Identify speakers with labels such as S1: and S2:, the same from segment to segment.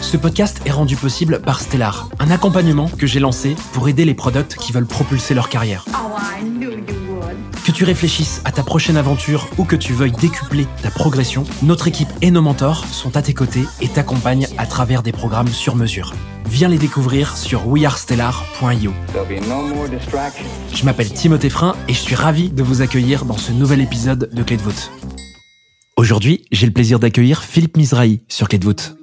S1: Ce podcast est rendu possible par Stellar, un accompagnement que j'ai lancé pour aider les products qui veulent propulser leur carrière. Que tu réfléchisses à ta prochaine aventure ou que tu veuilles décupler ta progression, notre équipe et nos mentors sont à tes côtés et t'accompagnent à travers des programmes sur mesure. Viens les découvrir sur wearestellar.io. Je m'appelle Timothée Frein et je suis ravi de vous accueillir dans ce nouvel épisode de Clé de voûte. Aujourd'hui, j'ai le plaisir d'accueillir Philippe Mizrahi sur Clé de voûte.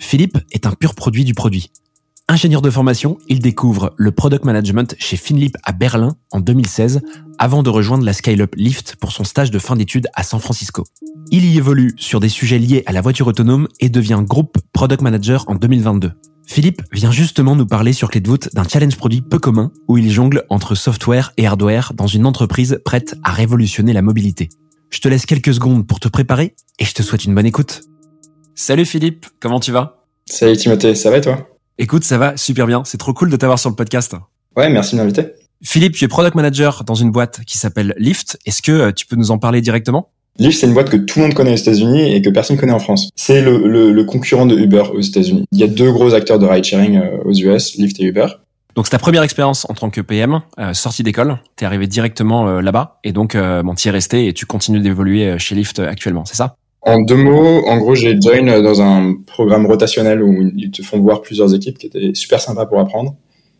S1: Philippe est un pur produit du produit. Ingénieur de formation, il découvre le product management chez Finlip à Berlin en 2016 avant de rejoindre la Scale-up pour son stage de fin d'études à San Francisco. Il y évolue sur des sujets liés à la voiture autonome et devient groupe product manager en 2022. Philippe vient justement nous parler sur Clé de voûte d'un challenge produit peu commun où il jongle entre software et hardware dans une entreprise prête à révolutionner la mobilité. Je te laisse quelques secondes pour te préparer et je te souhaite une bonne écoute. Salut Philippe, comment tu vas?
S2: Salut Timothée, ça va et toi?
S1: Écoute, ça va super bien. C'est trop cool de t'avoir sur le podcast.
S2: Ouais, merci de m'inviter.
S1: Philippe, tu es product manager dans une boîte qui s'appelle Lyft. Est-ce que euh, tu peux nous en parler directement?
S2: Lyft, c'est une boîte que tout le monde connaît aux États-Unis et que personne connaît en France. C'est le, le, concurrent de Uber aux États-Unis. Il y a deux gros acteurs de ride-sharing euh, aux US, Lyft et Uber.
S1: Donc c'est ta première expérience en tant que PM, euh, sortie d'école, t'es arrivé directement là-bas et donc euh, bon, t'y es resté et tu continues d'évoluer chez Lyft actuellement, c'est ça?
S2: En deux mots, en gros, j'ai join dans un programme rotationnel où ils te font voir plusieurs équipes qui étaient super sympa pour apprendre.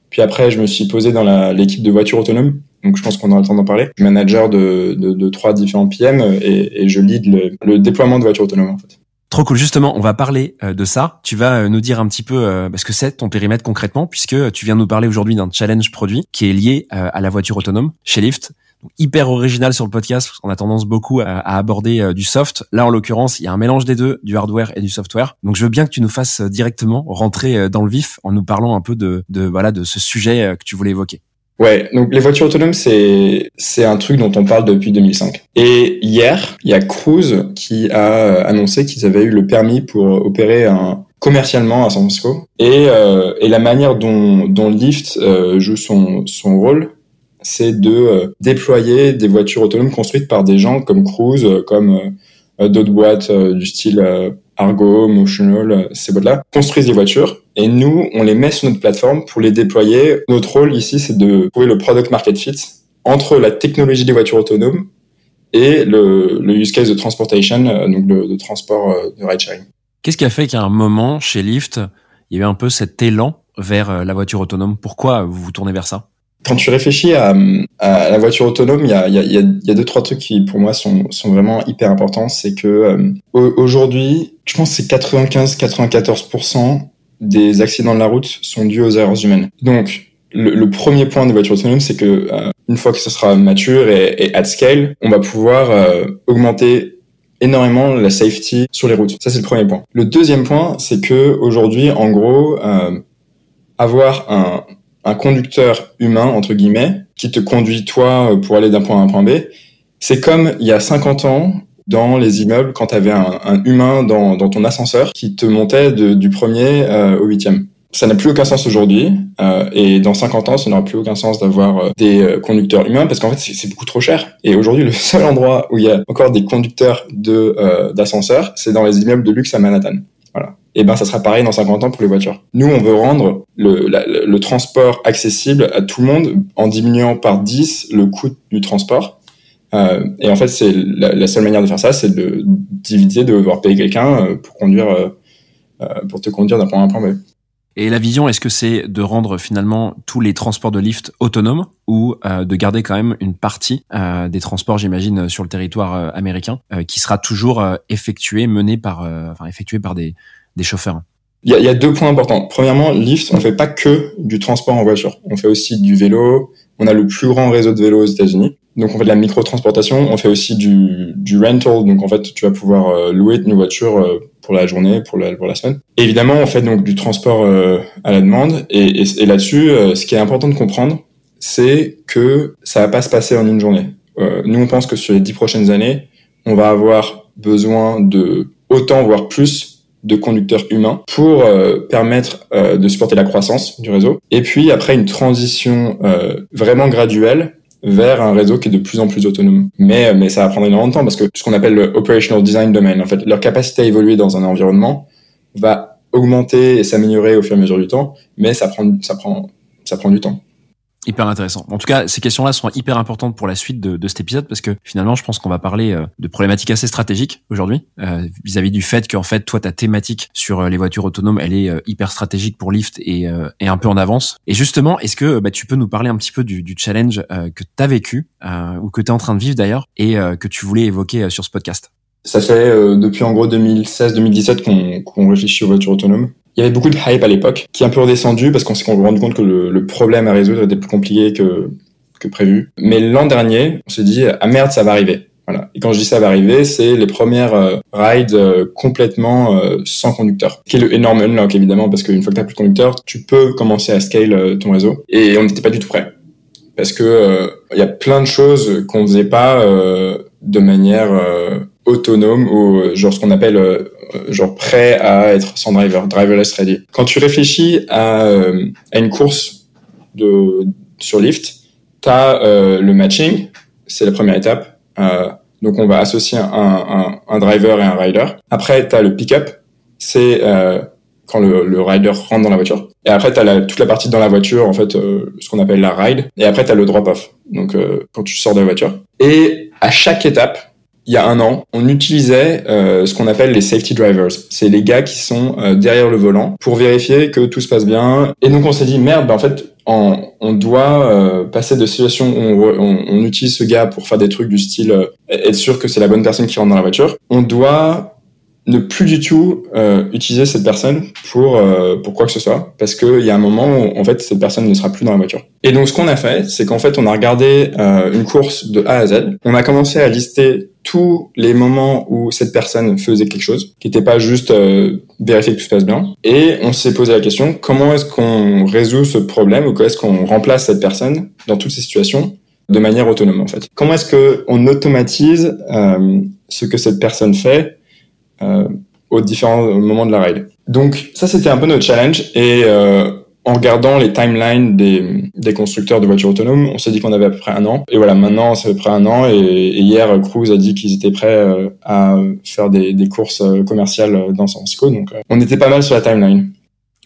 S2: Puis après, je me suis posé dans l'équipe de voiture autonome. Donc, je pense qu'on aura le temps d'en parler. Je suis manager de, de, de, trois différents PM et, je lead le, déploiement de voitures autonomes, en fait.
S1: Trop cool. Justement, on va parler euh, de ça. Tu vas euh, nous dire un petit peu euh, ce que c'est ton périmètre concrètement, puisque tu viens nous parler aujourd'hui d'un challenge produit qui est lié à la voiture autonome chez Lyft hyper original sur le podcast parce qu'on a tendance beaucoup à, aborder euh, du soft. Là, en l'occurrence, il y a un mélange des deux, du hardware et du software. Donc, je veux bien que tu nous fasses euh, directement rentrer euh, dans le vif en nous parlant un peu de, de voilà de ce sujet que tu voulais évoquer.
S2: Ouais, donc les voitures autonomes, c'est c'est un truc dont on parle depuis 2005. Et hier, il y a Cruise qui a annoncé qu'ils avaient eu le permis pour opérer un commercialement à San Francisco. Et, et la manière dont, dont Lyft joue son, son rôle, c'est de euh, déployer des voitures autonomes construites par des gens comme Cruise, euh, comme euh, d'autres boîtes du style Argo, Motional, ces boîtes-là, construisent des voitures et nous, on les met sur notre plateforme pour les déployer. Notre rôle ici, c'est de trouver le product market fit entre la technologie des voitures autonomes et le, use case de transportation, donc de, transport de ride-sharing.
S1: Qu'est-ce qui a fait qu'à un moment, chez Lyft, il y a eu un peu cet élan vers la voiture autonome? Pourquoi vous vous tournez vers ça?
S2: Quand tu réfléchis à, la voiture autonome, il y a, y, a, deux trois trucs qui pour moi sont, sont vraiment hyper importants. C'est que euh, aujourd'hui, je pense que c'est 95-94% des accidents de la route sont dus aux erreurs humaines. Donc le, le premier point des voitures autonomes, c'est que euh, une fois que ça sera mature et, et at scale, on va pouvoir euh, augmenter énormément la safety sur les routes. Ça c'est le premier point. Le deuxième point, c'est que aujourd'hui, en gros, avoir un un conducteur humain, entre guillemets, qui te conduit toi pour aller d'un point A à un point B. C'est comme il y a 50 ans dans les immeubles quand tu avais un, humain dans, ton ascenseur qui te montait du premier euh, au huitième. Ça n'a plus aucun sens aujourd'hui euh, et dans 50 ans, ça n'aura plus aucun sens d'avoir euh, des conducteurs humains parce qu'en fait, c'est beaucoup trop cher. Et aujourd'hui, le seul endroit où il y a encore des conducteurs de d'ascenseurs, c'est dans les immeubles de luxe à Manhattan. Voilà et eh ben ça sera pareil dans 50 ans pour les voitures. Nous, on veut rendre le, transport accessible à tout le monde en diminuant par 10 le coût du transport. Euh, et en fait, c'est la, seule manière de faire ça, c'est de d'éviter de devoir payer quelqu'un euh, pour conduire, euh, pour te conduire d'un point A à un point B.
S1: Et la vision, est-ce que c'est de rendre finalement tous les transports de lift autonomes ou de garder quand même une partie des transports, j'imagine, sur le territoire américain, qui sera toujours effectué, mené par, enfin effectué par des chauffeurs
S2: il y, a, deux points importants. Premièrement, Lyft, on fait pas que du transport en voiture. On fait aussi du vélo. On a le plus grand réseau de vélos aux États-Unis. Donc on fait de la micro-transportation, on fait aussi du, du rental, donc en fait tu vas pouvoir euh, louer une voiture euh, pour la journée, pour la, pour la semaine. évidemment on fait donc du transport euh, à la demande, et, et, là-dessus ce qui est important de comprendre, c'est que ça va pas se passer en une journée. nous on pense que sur les dix prochaines années, on va avoir besoin de autant voire plus de conducteurs humains pour permettre de supporter la croissance du réseau. Et puis après une transition vraiment graduelle vers un réseau qui est de plus en plus autonome. Mais, mais ça va prendre énormément de temps parce que ce qu'on appelle le operational design domain, en fait, leur capacité à évoluer dans un environnement va augmenter et s'améliorer au fur et à mesure du temps, mais ça prend, ça prend, ça prend du temps.
S1: Hyper intéressant. En tout cas, ces questions-là sont hyper importantes pour la suite de, de cet épisode parce que finalement, je pense qu'on va parler euh, de problématiques assez stratégiques aujourd'hui euh, vis-à-vis du fait qu'en fait, toi, ta thématique sur euh, les voitures autonomes, elle est hyper stratégique pour Lyft et, et un peu en avance. Et justement, est-ce que bah, tu peux nous parler un petit peu du, du challenge que tu as vécu ou que tu es en train de vivre d'ailleurs et que tu voulais évoquer sur ce podcast?
S2: Ça fait depuis en gros 2016-2017 qu'on réfléchit aux voitures autonomes. Il y avait beaucoup de hype à l'époque, qui est un peu redescendu parce qu'on s'est rendu compte que le, problème à résoudre était plus compliqué que, prévu. Mais l'an dernier, on s'est dit, ah merde, ça va arriver. Voilà. Et quand je dis ça va arriver, c'est les premières euh, rides euh, complètement euh, sans conducteur. Qui est le énorme unlock, évidemment, parce qu'une fois que tu plus de conducteur, tu peux commencer à scale ton réseau. Et on n'était pas du tout prêt. Parce que il y a plein de choses qu'on faisait pas de manière autonome ou genre ce qu'on appelle genre prêt à être sans driver, driverless ready. Quand tu réfléchis à, euh, à une course de, sur Lyft, tu as euh, le matching, c'est la première étape. donc on va associer un, un, un, driver et un rider. Après, tu as le pick-up, c'est quand le, le, rider rentre dans la voiture. Et après, tu as toute la partie dans la voiture, en fait, ce qu'on appelle la ride. Et après, tu as le drop-off, donc quand tu sors de la voiture. Et à chaque étape, il y a un an, on utilisait euh, ce qu'on appelle les safety drivers. C'est les gars qui sont euh, derrière le volant pour vérifier que tout se passe bien. Et donc on s'est dit merde, bah, en fait, on doit euh, passer de situations où on, on, utilise ce gars pour faire des trucs du style être sûr que c'est la bonne personne qui rentre dans la voiture. On doit ne plus du tout euh, utiliser cette personne pour euh, pour quoi que ce soit parce qu'il y a un moment où en fait cette personne ne sera plus dans la voiture. Et donc ce qu'on a fait, c'est qu'en fait on a regardé euh, une course de A à Z. On a commencé à lister tous les moments où cette personne faisait quelque chose, qui n'était pas juste vérifier que tout se passe bien. Et on s'est posé la question comment est-ce qu'on résout ce problème ou comment est-ce qu'on remplace cette personne dans toutes ces situations de manière autonome en fait? Comment est-ce que on automatise ce que cette personne fait euh, aux différents moments de la ride. Donc ça, c'était un peu notre challenge. Et euh, en regardant les timelines des, des, constructeurs de voitures autonomes, on s'est dit qu'on avait à peu près un an. Et voilà, maintenant, c'est à peu près un an. Et, hier, Cruise a dit qu'ils étaient prêts euh, à faire des, des, courses commerciales dans San Francisco. Donc, on était pas mal sur la timeline.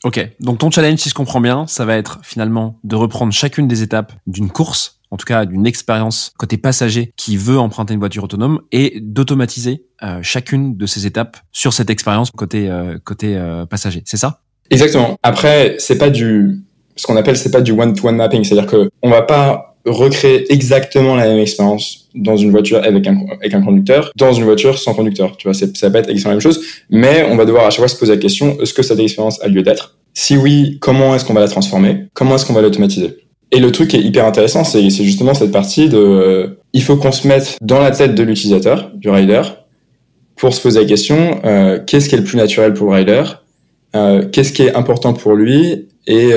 S1: Ok, donc ton challenge, si je comprends bien, ça va être finalement de reprendre chacune des étapes d'une course en tout cas d'une expérience côté passager qui veut emprunter une voiture autonome et d'automatiser euh, chacune de ces étapes sur cette expérience côté euh, côté euh, passager. C'est ça?
S2: Exactement. Après, c'est pas du ce qu'on appelle c'est pas du one to one mapping, c'est-à-dire que on va pas recréer exactement la même expérience dans une voiture avec un, avec un conducteur, dans une voiture sans conducteur. Tu vois, ça va être exactement la même chose, mais on va devoir à chaque fois se poser la question, est-ce que cette expérience a lieu d'être? Si oui, comment est-ce qu'on va la transformer? Comment est-ce qu'on va l'automatiser? Et le truc qui est hyper intéressant, c'est justement cette partie de, euh, il faut qu'on se mette dans la tête de l'utilisateur, du rider, pour se poser la question, euh, qu'est-ce qui est le plus naturel pour le rider, euh, qu'est-ce qui est important pour lui et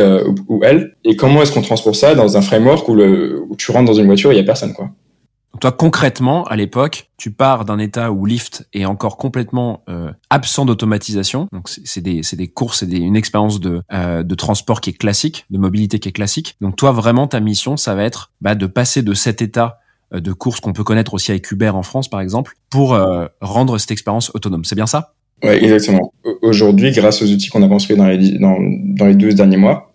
S2: ou, elle, et comment est-ce qu'on transpose ça dans un framework où, le, où tu rentres dans une voiture et il y a personne quoi
S1: toi, concrètement, à l'époque, tu pars d'un état où Lyft est encore complètement euh, absent d'automatisation. Donc, c'est des, des courses, c'est une expérience de, euh, de transport qui est classique, de mobilité qui est classique. Donc, toi, vraiment, ta mission, ça va être bah, de passer de cet état euh, de course qu'on peut connaître aussi avec Uber en France, par exemple, pour rendre cette expérience autonome. C'est bien ça?
S2: Oui, exactement. Aujourd'hui, grâce aux outils qu'on a construits dans les, dans, dans les 12 derniers mois,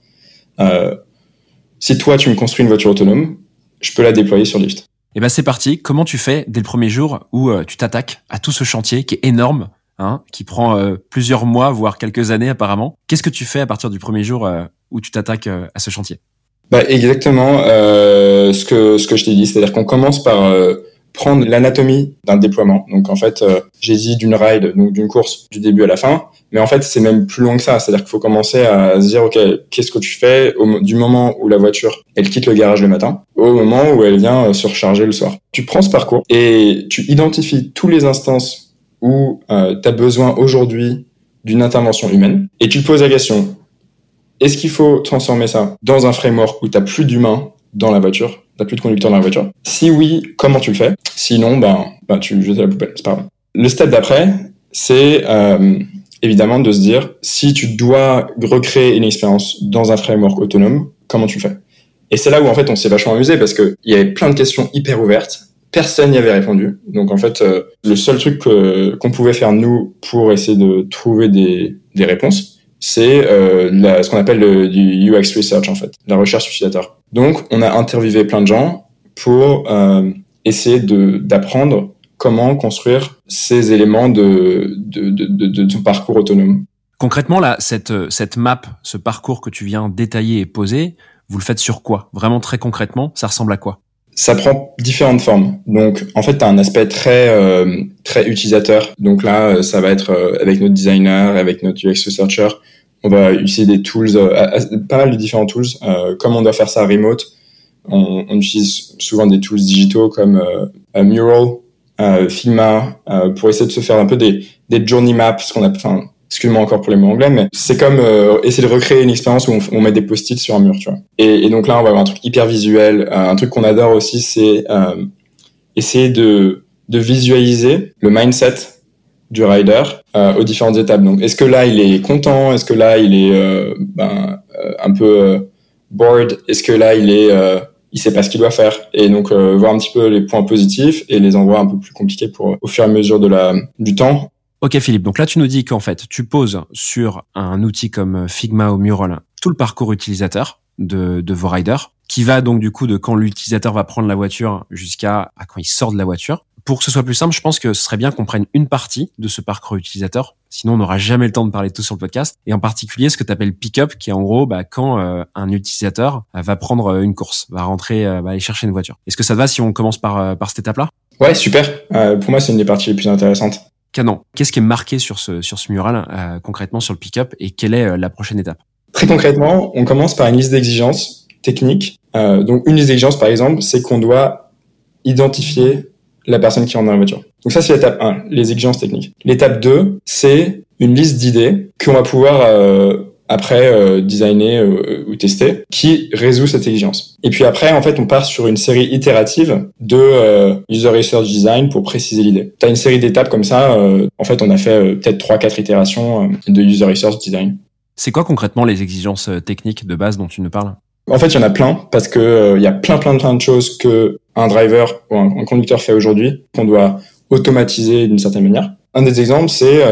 S2: si toi, tu me construis une voiture autonome, je peux la déployer sur Lyft.
S1: Et eh ben c'est parti. Comment tu fais dès le premier jour où euh, tu t'attaques à tout ce chantier qui est énorme, hein, qui prend euh, plusieurs mois voire quelques années apparemment? Qu'est-ce que tu fais à partir du premier jour euh, où tu t'attaques à ce chantier?
S2: Bah, exactement ce que ce que je t'ai dit, c'est-à-dire qu'on commence par prendre l'anatomie d'un déploiement. Donc en fait, euh, j'ai dit d'une ride, donc d'une course du début à la fin, mais en fait c'est même plus long que ça. C'est-à-dire qu'il faut commencer à se dire ok, qu'est-ce que tu fais du moment où la voiture elle quitte le garage le matin au moment où elle vient euh, se recharger le soir. Tu prends ce parcours et tu identifies tous les instances où euh, tu as besoin aujourd'hui d'une intervention humaine et tu te poses la question est-ce qu'il faut transformer ça dans un framework où tu n'as plus d'humain dans la voiture, t'as plus de conducteur dans la voiture Si oui, comment tu le fais? Sinon, ben, ben tu jettes la poubelle, c'est pas grave. Le step d'après, c'est euh, évidemment de se dire si tu dois recréer une expérience dans un framework autonome, comment tu le fais? Et c'est là où en fait on s'est vachement amusé parce que il y avait plein de questions hyper ouvertes. Personne n'y avait répondu. Donc en fait, euh, le seul truc qu'on pouvait faire nous pour essayer de trouver des, des réponses, c'est euh, ce qu'on appelle le, du UX research en fait, la recherche utilisateur. Donc, on a interviewé plein de gens pour euh, essayer d'apprendre comment construire ces éléments de, de, de, de, de ton parcours autonome.
S1: Concrètement, là, cette, cette map, ce parcours que tu viens détailler et poser, vous le faites sur quoi? Vraiment très concrètement, ça ressemble à quoi?
S2: Ça prend différentes formes. Donc, en fait, tu as un aspect très euh, très utilisateur. Donc là, euh, ça va être euh, avec notre designer, avec notre UX researcher, on va utiliser des tools, pas mal de différents tools. comme on doit faire ça remote, on, on utilise souvent des tools digitaux comme Mural, Figma, pour essayer de se faire un peu des, des journey maps, ce qu'on a, enfin, excuse-moi encore pour les mots anglais, mais c'est comme euh, essayer de recréer une expérience où on, met des post-it sur un mur, tu vois. Et, et, donc là, on va avoir un truc hyper visuel. Euh, un truc qu'on adore aussi, c'est euh, essayer de, de visualiser le mindset du rider euh, aux différentes étapes. Donc, est-ce que là, il est content? Est-ce que là, il est ben, un peu bored? Est-ce que là, il est il sait pas ce qu'il doit faire? Et donc voir un petit peu les points positifs et les endroits un peu plus compliqués pour au fur et à mesure de la du temps.
S1: Ok Philippe, donc là tu nous dis qu'en fait tu poses sur un outil comme Figma ou Mural tout le parcours utilisateur de, de vos riders, qui va donc du coup de quand l'utilisateur va prendre la voiture jusqu'à quand il sort de la voiture. Pour que ce soit plus simple, je pense que ce serait bien qu'on prenne une partie de ce parcours utilisateur, sinon on n'aura jamais le temps de parler de tout sur le podcast, et en particulier ce que tu appelles pick-up, qui est en gros bah, quand euh, un utilisateur euh, va prendre euh, une course, va rentrer, va aller chercher une voiture. Est-ce que ça te va si on commence par, par cette étape-là?
S2: Ouais, super. pour moi, c'est une des parties les plus intéressantes.
S1: Canon. Qu'est-ce qui est marqué sur ce, sur ce mural euh, concrètement sur le pick-up et quelle est la prochaine étape?
S2: Très concrètement, on commence par une liste d'exigences techniques. Euh, donc une liste d'exigences par exemple, c'est qu'on doit identifier la personne qui rentre dans la voiture. Donc ça c'est l'étape 1, les exigences techniques. L'étape 2, c'est une liste d'idées qu'on va pouvoir après euh, designer euh, ou tester, qui résout cette exigence. Et puis après, en fait, on part sur une série itérative de euh, user research design pour préciser l'idée. Tu as une série d'étapes comme ça. en fait, on a fait peut-être trois, quatre itérations de user research design.
S1: C'est quoi concrètement les exigences techniques de base dont tu nous parles?
S2: En fait, il y en a plein parce que il y a plein, plein, plein de choses que un driver ou un, conducteur fait aujourd'hui qu'on doit automatiser d'une certaine manière. Un des exemples, c'est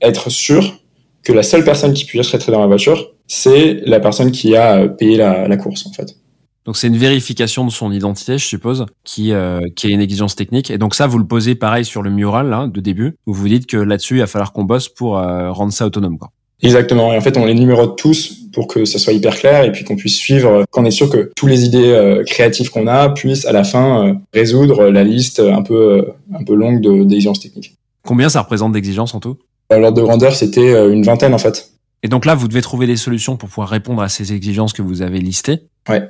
S2: être sûr que la seule personne qui puisse rentrer dans la voiture, c'est la personne qui a euh, payé la, la course en fait.
S1: Donc c'est une vérification de son identité, je suppose, qui euh, qui est une exigence technique. Et donc ça, vous le posez pareil sur le mural là de début, où vous dites que là-dessus, il va falloir qu'on bosse pour euh, rendre ça autonome. Quoi.
S2: Exactement. Et en fait, on les numérote tous pour que ça soit hyper clair et puis qu'on puisse suivre, qu'on est sûr que tous les idées euh, créatives qu'on a puissent à la fin résoudre la liste un peu un peu longue d'exigences techniques.
S1: Combien ça représente d'exigences en tout?
S2: L'ordre de grandeur, c'était euh, une vingtaine en fait.
S1: Et donc là, vous devez trouver des solutions pour pouvoir répondre à ces exigences que vous avez listées.
S2: Ouais.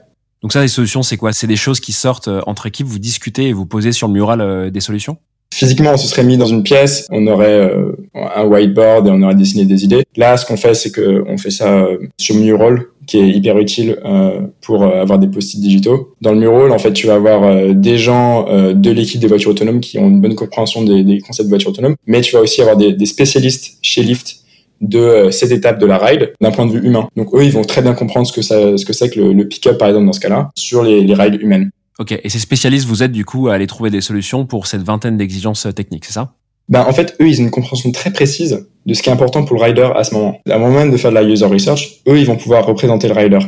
S1: Donc ça, les solutions, c'est quoi? C'est des choses qui sortent euh, entre équipes, vous discutez et vous posez sur le mural euh, des solutions?
S2: Physiquement, on se serait mis dans une pièce, on aurait un whiteboard et on aurait dessiné des idées. Là, ce qu'on fait, c'est qu'on fait ça sur Mural, qui est hyper utile euh, pour euh, avoir des post-it digitaux. Dans le mural, en fait, tu vas avoir euh, des gens de l'équipe des voitures autonomes qui ont une bonne compréhension des, concepts de voitures autonomes, mais tu vas aussi avoir des, des spécialistes chez Lyft de cette étape de la ride d'un point de vue humain. Donc eux, ils vont très bien comprendre ce que ça, ce que c'est que le, le pick-up, par exemple, dans ce cas-là, sur les, les rides humaines.
S1: Ok, et ces spécialistes, vous êtes du coup à aller trouver des solutions pour cette vingtaine d'exigences techniques, c'est ça?
S2: Ben, en fait, eux, ils ont une compréhension très précise de ce qui est important pour le rider à ce moment. À moment de faire de la user research, eux, ils vont pouvoir représenter le rider.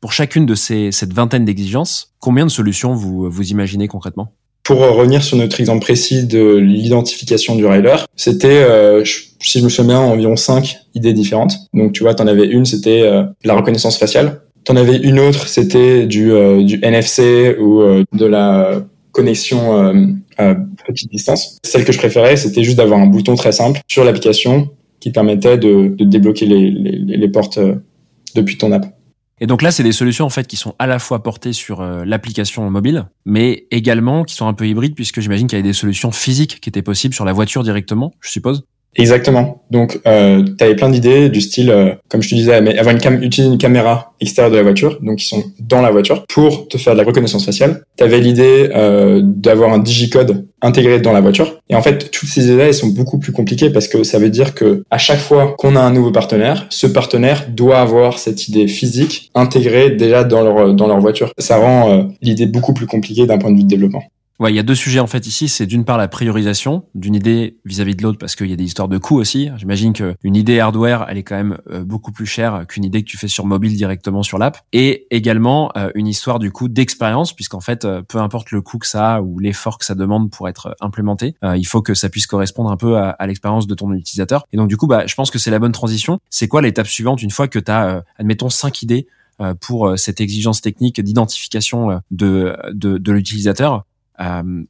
S1: Pour chacune de ces, cette vingtaine d'exigences, combien de solutions vous, vous imaginez concrètement?
S2: Pour revenir sur notre exemple précis de l'identification du rider, c'était, euh, si je me souviens bien, environ cinq idées différentes. Donc, tu vois, t'en avais une, c'était euh, la reconnaissance faciale. T'en avais une autre, c'était du, euh, NFC ou de la connexion à petite distance. Celle que je préférais, c'était juste d'avoir un bouton très simple sur l'application qui permettait de, débloquer les, les portes depuis ton app.
S1: Et donc là, c'est des solutions en fait qui sont à la fois portées sur euh, l'application mobile, mais également qui sont un peu hybrides puisque j'imagine qu'il y avait des solutions physiques qui étaient possibles sur la voiture directement, je suppose.
S2: Exactement. Donc, euh, tu avais plein d'idées du style, euh, comme je te disais, avoir une cam utiliser une caméra extérieure de la voiture, donc ils sont dans la voiture, pour te faire de la reconnaissance faciale. Tu avais l'idée euh, d'avoir un digicode intégré dans la voiture. Et en fait, toutes ces idées, elles sont beaucoup plus compliquées parce que ça veut dire que à chaque fois qu'on a un nouveau partenaire, ce partenaire doit avoir cette idée physique intégrée déjà dans leur dans leur voiture. Ça rend euh, l'idée beaucoup plus compliquée d'un point de vue de développement.
S1: Ouais, il y a deux sujets en fait ici. C'est d'une part la priorisation d'une idée vis-à-vis de l'autre parce qu'il y a des histoires de coûts aussi. J'imagine qu'une idée hardware, elle est quand même euh, beaucoup plus chère qu'une idée que tu fais sur mobile directement sur l'app. Et également euh, une histoire du coup d'expérience puisqu'en fait, euh, peu importe le coût que ça a ou l'effort que ça demande pour être implémenté, il faut que ça puisse correspondre un peu à, l'expérience de ton utilisateur. Et donc du coup, bah, je pense que c'est la bonne transition. C'est quoi l'étape suivante une fois que tu as, admettons, cinq idées pour cette exigence technique d'identification de, de, de l'utilisateur?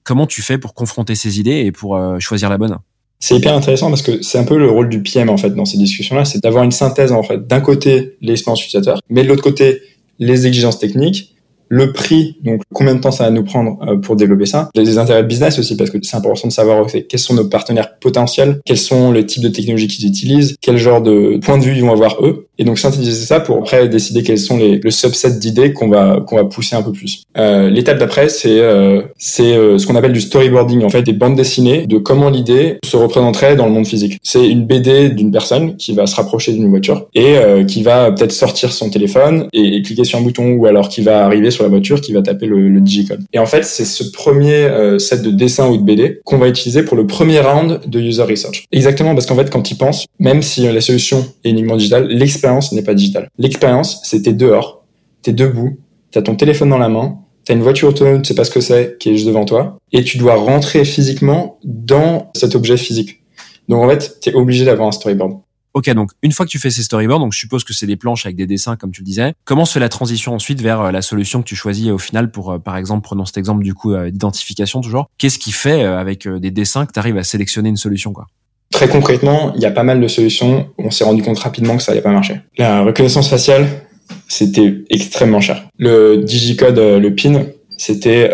S1: Comment tu fais pour confronter ces idées et pour euh, choisir la bonne?
S2: C'est hyper intéressant parce que c'est un peu le rôle du PM en fait dans ces discussions-là, c'est d'avoir une synthèse en fait. D'un côté l'expérience utilisateur, mais de l'autre côté les exigences techniques. Le prix, donc combien de temps ça va nous prendre euh, pour développer ça, les intérêts business aussi, parce que c'est important de savoir quels sont nos partenaires potentiels, quels sont les types de technologies qu'ils utilisent, quel genre de point de vue ils vont avoir eux, et donc synthétiser ça pour après décider quels sont les, le subset d'idées qu'on va qu'on va pousser un peu plus. Euh, L'étape d'après, c'est euh, c'est euh, ce qu'on appelle du storyboarding, en fait, des bandes dessinées de comment l'idée se représenterait dans le monde physique. C'est une BD d'une personne qui va se rapprocher d'une voiture et euh, qui va peut-être sortir son téléphone et, cliquer sur un bouton, ou alors qui va arriver sur la voiture qui va taper le, le digicode. Et en fait, c'est ce premier euh, set de dessins ou de BD qu'on va utiliser pour le premier round de user research. Exactement, parce qu'en fait, quand ils pensent, même si la solution est uniquement digitale, l'expérience n'est pas digitale. L'expérience, c'est t'es dehors, t'es debout, t'as ton téléphone dans la main, t'as une voiture autonome, tu sais pas ce que c'est, qui est juste devant toi, et tu dois rentrer physiquement dans cet objet physique. Donc en fait, t'es obligé d'avoir un storyboard.
S1: Ok, donc une fois que tu fais ces storyboards, donc je suppose que c'est des planches avec des dessins comme tu le disais. Comment se fait la transition ensuite vers euh, la solution que tu choisis au final pour, euh, par exemple, prenons cet exemple du coup euh, d'identification toujours. Qu'est-ce qui fait avec des dessins que tu arrives à sélectionner une solution quoi?
S2: Très concrètement, il y a pas mal de solutions. On s'est rendu compte rapidement que ça n'allait pas marcher. La reconnaissance faciale, c'était extrêmement cher. Le digicode, le PIN, c'était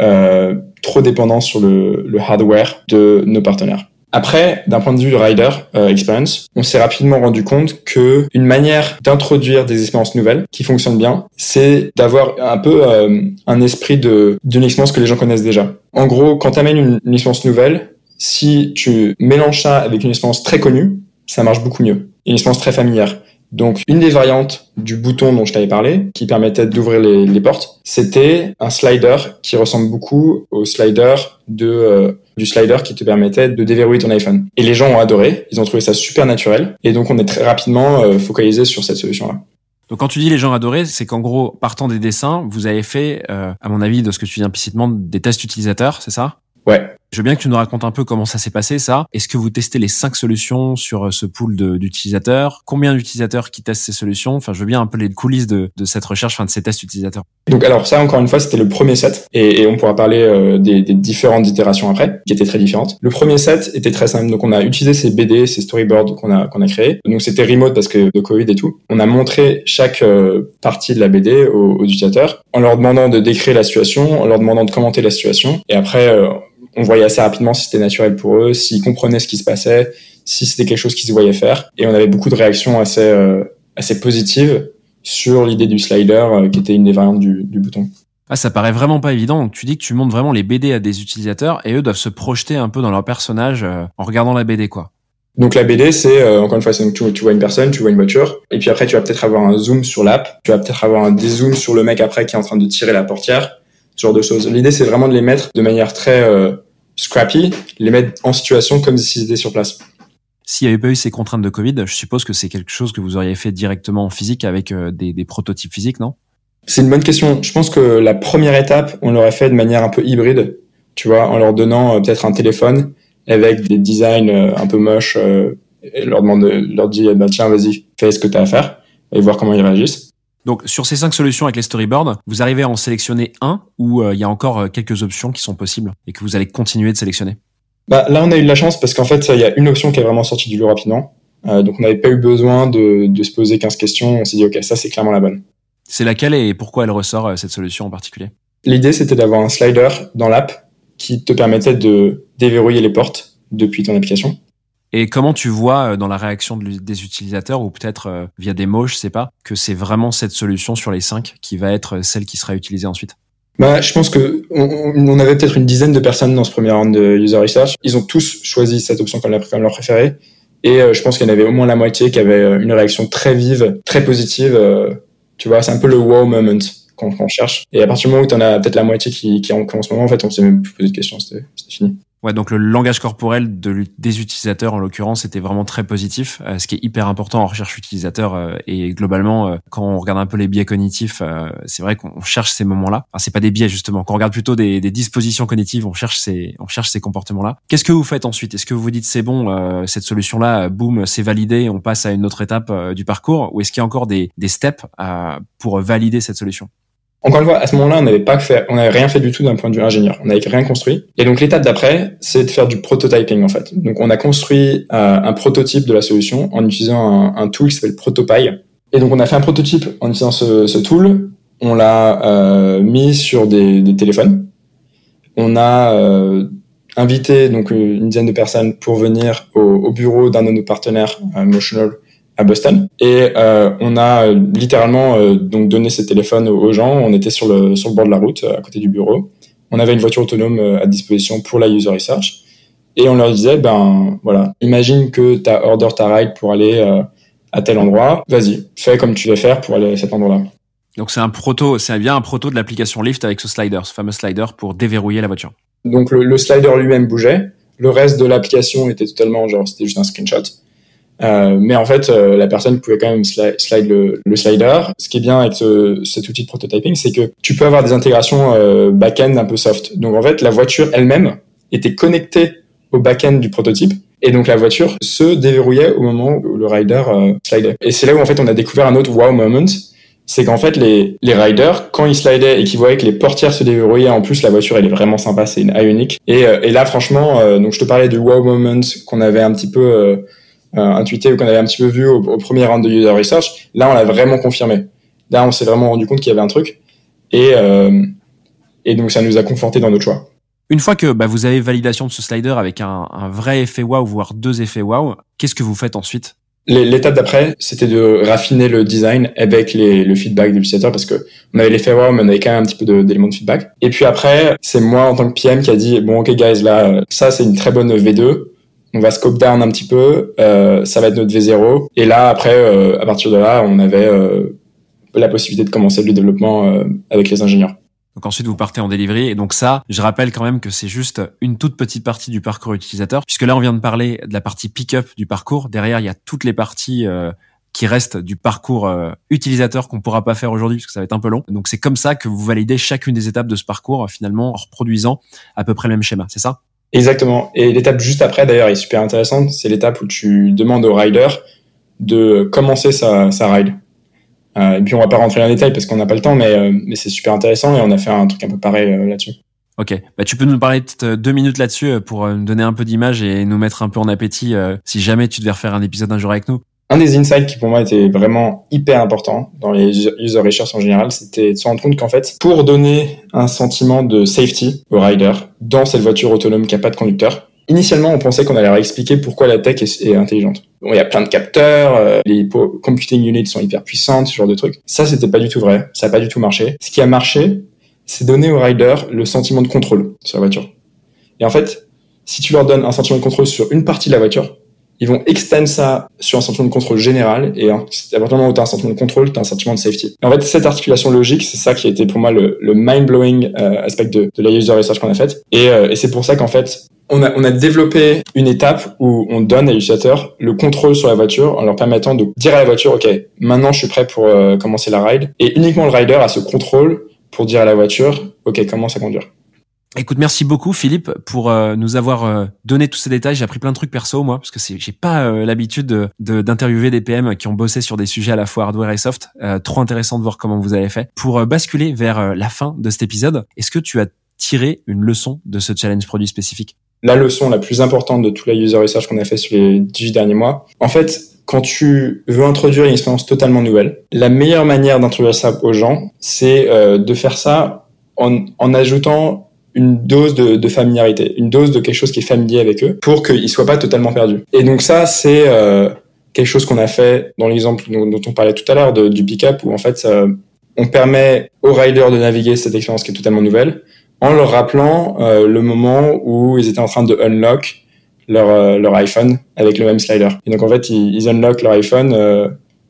S2: trop dépendant sur le, le hardware de nos partenaires. Après, d'un point de vue rider euh, experience, on s'est rapidement rendu compte que une manière d'introduire des expériences nouvelles qui fonctionnent bien, c'est d'avoir un peu euh, un esprit de d'une expérience que les gens connaissent déjà. En gros, quand tu amènes une, une expérience nouvelle, si tu mélanges ça avec une expérience très connue, ça marche beaucoup mieux. Une expérience très familière. Donc, une des variantes du bouton dont je t'avais parlé, qui permettait d'ouvrir les, les, portes, c'était un slider qui ressemble beaucoup au slider de euh, du slider qui te permettait de déverrouiller ton iPhone. Et les gens ont adoré, ils ont trouvé ça super naturel, et donc on est très rapidement euh, focalisé sur cette solution-là.
S1: Donc quand tu dis les gens adoré, c'est qu'en gros, partant des dessins, vous avez fait, euh, à mon avis, de ce que tu dis implicitement, des tests utilisateurs, c'est ça?
S2: Ouais.
S1: Je veux bien que tu nous racontes un peu comment ça s'est passé, ça. Est-ce que vous testez les cinq solutions sur euh, ce pool d'utilisateurs? Combien d'utilisateurs qui testent ces solutions? Enfin, je veux bien un peu les coulisses de, cette recherche, enfin de ces tests utilisateurs.
S2: Donc, alors ça, encore une fois, c'était le premier set, et, on pourra parler euh, des, différentes itérations après, qui étaient très différentes. Le premier set était très simple. Donc, on a utilisé ces BD, ces storyboards qu'on a créés. Donc, c'était remote parce que de Covid et tout. On a montré chaque euh, partie de la BD aux, utilisateurs en leur demandant de décrire la situation, en leur demandant de commenter la situation, et après on voyait assez rapidement si c'était naturel pour eux, s'ils comprenaient ce qui se passait, si c'était quelque chose qu'ils se voyaient faire. Et on avait beaucoup de réactions assez, euh, assez positives sur l'idée du slider, euh, qui était une des variantes du, du, bouton.
S1: Ah, ça paraît vraiment pas évident. Donc, tu dis que tu montres vraiment les BD à des utilisateurs et eux doivent se projeter un peu dans leur personnage euh, en regardant la BD, quoi.
S2: Donc la BD, c'est encore une fois, donc, tu, tu, vois une personne, tu vois une voiture, et puis après tu vas peut-être avoir un zoom sur l'app, tu vas peut-être avoir un dézoom sur le mec après qui est en train de tirer la portière, ce genre de choses. L'idée, c'est vraiment de les mettre de manière très scrappy, les mettre en situation comme s'ils étaient sur place.
S1: S'il n'y avait pas eu ces contraintes de Covid, je suppose que c'est quelque chose que vous auriez fait directement en physique avec euh, des, des prototypes physiques, non?
S2: C'est une bonne question. Je pense que la première étape, on l'aurait fait de manière un peu hybride, tu vois, en leur donnant euh, peut-être un téléphone avec des designs euh, un peu moches, et leur demande, leur dit, bah, tiens, vas-y, fais ce que tu as à faire, et voir comment ils réagissent.
S1: Donc sur ces cinq solutions avec les storyboards, vous arrivez à en sélectionner un ou il y a encore quelques options qui sont possibles et que vous allez continuer de sélectionner
S2: bah, Là, on a eu de la chance parce qu'en fait, il y a une option qui est vraiment sortie du lot rapidement. donc on n'avait pas eu besoin de, de, se poser 15 questions. On s'est dit, OK, ça c'est clairement la bonne.
S1: C'est laquelle et pourquoi elle ressort cette solution en particulier?
S2: L'idée, c'était d'avoir un slider dans l'app qui te permettait de déverrouiller les portes depuis ton application.
S1: Et comment tu vois euh, dans la réaction des utilisateurs ou peut-être euh, via des mots, je sais pas, que c'est vraiment cette solution sur les cinq qui va être celle qui sera utilisée ensuite?
S2: Bah, je pense que on, avait peut-être une dizaine de personnes dans ce premier round de user research. Ils ont tous choisi cette option comme, leur préférée. Et euh, je pense qu'il y en avait au moins la moitié qui avait une réaction très vive, très positive. tu vois, c'est un peu le wow moment qu'on cherche. Et à partir du moment où tu en as peut-être la moitié qui, qui en, en ce moment, en fait, on s'est même plus posé de questions, c'était fini.
S1: Ouais, donc le langage corporel de, des utilisateurs en l'occurrence était vraiment très positif, euh, ce qui est hyper important en recherche utilisateur euh, et globalement euh, quand on regarde un peu les biais cognitifs, c'est vrai qu'on cherche ces moments-là. Enfin, c'est pas des biais justement. Quand on regarde plutôt des, dispositions cognitives, on cherche ces on cherche ces comportements-là. Qu'est-ce que vous faites ensuite? Est-ce que vous vous dites c'est bon, cette solution-là, boum, c'est validé, on passe à une autre étape du parcours, ou est-ce qu'il y a encore des, des steps pour valider cette solution?
S2: Encore une fois, à ce moment-là, on n'avait pas fait, on n'avait rien fait du tout d'un point de vue ingénieur. On n'avait rien construit. Et donc l'étape d'après, c'est de faire du prototyping en fait. Donc on a construit euh, un prototype de la solution en utilisant un, un tool qui s'appelle Protopie. Et donc on a fait un prototype en utilisant ce, ce tool. On l'a euh, mis sur des, des, téléphones. On a euh, invité donc une dizaine de personnes pour venir au, au bureau d'un de nos partenaires, euh, Motional, à Boston. Et euh, on a euh, littéralement euh, donc donné ces téléphones aux gens. On était sur le, sur le bord de la route, à côté du bureau. On avait une voiture autonome à disposition pour la user research. Et on leur disait, ben voilà, imagine que tu as order ta ride pour aller à tel endroit. Vas-y, fais comme tu veux faire pour aller à cet endroit-là.
S1: Donc c'est un proto, c'est bien un proto de l'application Lyft avec ce slider, ce fameux slider pour déverrouiller la voiture.
S2: Donc le, le slider lui-même bougeait. Le reste de l'application était totalement genre, c'était juste un screenshot. Euh, mais en fait, euh, la personne pouvait quand même slide le, le, slider. Ce qui est bien avec ce, cet outil de prototyping, c'est que tu peux avoir des intégrations euh, back-end un peu soft. Donc en fait, la voiture elle-même était connectée au back-end du prototype. Et donc la voiture se déverrouillait au moment où le rider euh, slidait. Et c'est là où en fait on a découvert un autre wow moment, c'est qu'en fait les, les riders quand ils slidaient et qu'ils voyaient que les portières se déverrouillaient, en plus la voiture elle est vraiment sympa, c'est une Ioniq. Et, et là franchement, donc je te parlais du wow moment qu'on avait un petit peu euh, intuité ou qu'on avait un petit peu vu au, premier round de user research, là on l'a vraiment confirmé. Là on s'est vraiment rendu compte qu'il y avait un truc et euh, et donc ça nous a conforté dans notre choix.
S1: Une fois que bah, vous avez validation de ce slider avec un, un vrai effet wow, voire deux effets wow, qu'est-ce que vous faites ensuite?
S2: L'étape d'après, c'était de raffiner le design avec les, le feedback de l'utilisateur parce que on avait l'effet wow, mais on avait quand même un petit peu d'éléments de, feedback. Et puis après, c'est moi en tant que PM qui a dit bon ok guys là, ça c'est une très bonne V2 on va scope down un petit peu, euh, ça va être notre V0. Et là, après, euh, à partir de là, on avait euh, la possibilité de commencer le développement avec les ingénieurs.
S1: Donc ensuite, vous partez en delivery. Et donc ça, je rappelle quand même que c'est juste une toute petite partie du parcours utilisateur, puisque là, on vient de parler de la partie pick-up du parcours. Derrière, il y a toutes les parties qui restent du parcours utilisateur qu'on pourra pas faire aujourd'hui, parce que ça va être un peu long. Donc c'est comme ça que vous validez chacune des étapes de ce parcours, finalement, en reproduisant à peu près le même schéma. C'est ça?
S2: Exactement. Et l'étape juste après, d'ailleurs, est super intéressante. C'est l'étape où tu demandes au rider de commencer sa, sa ride. Euh, et puis on va pas rentrer dans les détails parce qu'on n'a pas le temps, mais, euh, mais c'est super intéressant et on a fait un truc un peu pareil euh, là-dessus.
S1: Ok, bah, tu peux nous parler de deux minutes là-dessus pour nous donner un peu d'image et nous mettre un peu en appétit si jamais tu devais refaire un épisode un jour avec nous
S2: un des insights qui pour moi était vraiment hyper important dans les user research en général, c'était de se rendre compte qu'en fait, pour donner un sentiment de safety au rider dans cette voiture autonome qui a pas de conducteur, initialement on pensait qu'on allait leur expliquer pourquoi la tech est, intelligente. Bon, il y a plein de capteurs, euh, les computing units sont hyper puissantes, ce genre de trucs. Ça, c'était pas du tout vrai. Ça a pas du tout marché. Ce qui a marché, c'est donner au rider le sentiment de contrôle sur la voiture. Et en fait, si tu leur donnes un sentiment de contrôle sur une partie de la voiture, ils vont extendre ça sur un sentiment de contrôle général et à partir du moment où tu as un sentiment de contrôle, tu as un sentiment de safety. en fait, cette articulation logique, c'est ça qui a été pour moi le, le mind-blowing euh, aspect de, de, la user research qu'on a faite. Et, euh, et c'est pour ça qu'en fait, on a, on a développé une étape où on donne à l'utilisateur le contrôle sur la voiture en leur permettant de dire à la voiture, OK, maintenant je suis prêt pour euh, commencer la ride. Et uniquement le rider a ce contrôle pour dire à la voiture, OK, commence à conduire?
S1: Écoute, merci beaucoup Philippe pour euh, nous avoir euh, donné tous ces détails. J'ai appris plein de trucs perso moi parce que c'est j'ai pas euh, l'habitude de, d'interviewer des PM qui ont bossé sur des sujets à la fois hardware et soft. trop intéressant de voir comment vous avez fait. Pour basculer vers la fin de cet épisode, est-ce que tu as tiré une leçon de ce challenge produit spécifique?
S2: La leçon la plus importante de toute la user research qu'on a fait sur les 18 derniers mois, en fait, quand tu veux introduire une expérience totalement nouvelle, la meilleure manière d'introduire ça aux gens, c'est de faire ça en, en ajoutant une dose de, familiarité, une dose de quelque chose qui est familier avec eux pour qu'ils soient pas totalement perdus. Et donc ça, c'est euh, quelque chose qu'on a fait dans l'exemple dont, on parlait tout à l'heure du pick-up où en fait ça, on permet aux riders de naviguer cette expérience qui est totalement nouvelle en leur rappelant euh, le moment où ils étaient en train de unlock leur, euh, leur iPhone avec le même slider. Et donc en fait, ils, unlock leur iPhone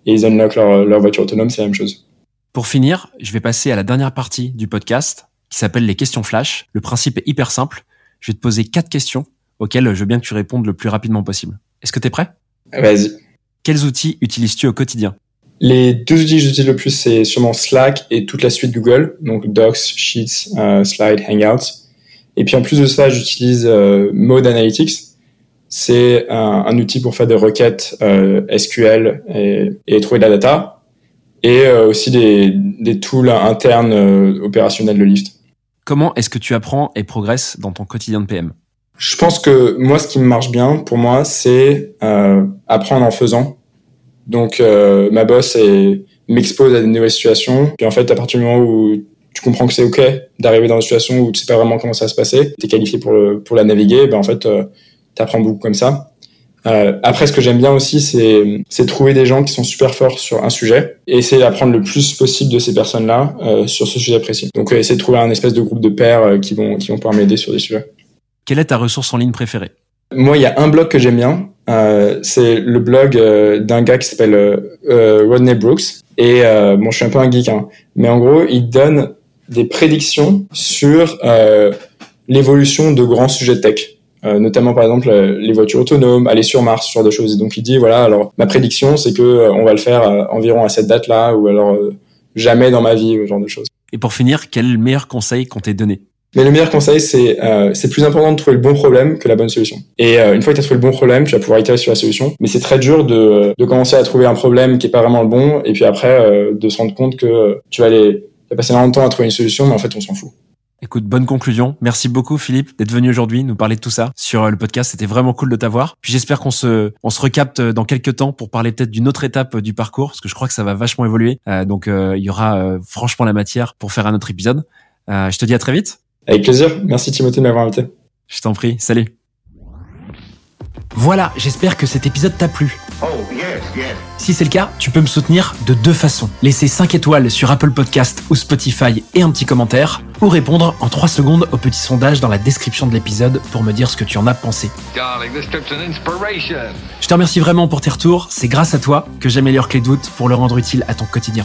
S2: et ils unlock leur voiture autonome, c'est la même chose.
S1: Pour finir, je vais passer à la dernière partie du podcast qui s'appelle les questions flash. Le principe est hyper simple. Je vais te poser quatre questions auxquelles je veux bien que tu répondes le plus rapidement possible. Est-ce que tu es prêt
S2: Vas-y.
S1: Quels outils utilises-tu au quotidien?
S2: Les deux outils que j'utilise le plus, c'est sûrement Slack et toute la suite Google, donc Docs, Sheets, euh, Slide, Hangouts. Et puis en plus de ça, j'utilise euh, Mode Analytics. C'est un, outil pour faire des requêtes euh, SQL et, et trouver de la data et euh, aussi des, des tools internes euh, opérationnels de Lyft.
S1: Comment est-ce que tu apprends et progresses dans ton quotidien de PM
S2: Je pense que moi, ce qui me marche bien pour moi, c'est euh, apprendre en faisant. Donc, euh, ma boss m'expose à des nouvelles situations. Puis en fait, à partir du moment où tu comprends que c'est OK d'arriver dans une situation où tu sais pas vraiment comment ça va se passer, tu es qualifié pour, la naviguer, ben en fait, euh, tu apprends beaucoup comme ça. Euh, après, ce que j'aime bien aussi, c'est, trouver des gens qui sont super forts sur un sujet et essayer d'apprendre le plus possible de ces personnes-là euh, sur ce sujet précis. Donc, euh, essayer de trouver un espèce de groupe de pairs euh, qui vont qui vont pouvoir m'aider sur des sujets.
S1: Quelle est ta ressource en ligne préférée?
S2: Moi, il y a un blog que j'aime bien. c'est le blog d'un gars qui s'appelle Rodney Brooks. Et bon, je suis un peu un geek, hein, mais en gros, il donne des prédictions sur l'évolution de grands sujets tech. Euh, notamment par exemple euh, les voitures autonomes, aller sur Mars, ce genre de choses. Et donc il dit voilà, alors ma prédiction c'est que euh, on va le faire environ à cette date-là, ou alors jamais dans ma vie, ce genre de choses.
S1: Et pour finir, quel est le meilleur conseil qu'on t'ait donné?
S2: Mais le meilleur conseil, c'est c'est plus important de trouver le bon problème que la bonne solution. Et une fois que tu as trouvé le bon problème, tu vas pouvoir itérer sur la solution. Mais c'est très dur de, de commencer à trouver un problème qui est pas vraiment le bon, et puis après de se rendre compte que tu vas aller passer longtemps à trouver une solution, mais en fait on s'en fout.
S1: Écoute, bonne conclusion. Merci beaucoup Philippe d'être venu aujourd'hui nous parler de tout ça sur euh, le podcast. C'était vraiment cool de t'avoir. Puis j'espère qu'on se on se recapte euh, dans quelques temps pour parler peut-être d'une autre étape euh, du parcours parce que je crois que ça va vachement évoluer. donc il y aura franchement la matière pour faire un autre épisode. je te dis à très vite.
S2: Avec plaisir. Merci Timothée de m'avoir invité.
S1: Je t'en prie. Salut. Voilà, j'espère que cet épisode t'a plu. Oh, si c'est le cas, tu peux me soutenir de deux façons. Laisser 5 étoiles sur Apple Podcast ou Spotify et un petit commentaire, ou répondre en 3 secondes au petit sondage dans la description de l'épisode pour me dire ce que tu en as pensé. Je te remercie vraiment pour tes retours, c'est grâce à toi que j'améliore Clé Doute pour le rendre utile à ton quotidien.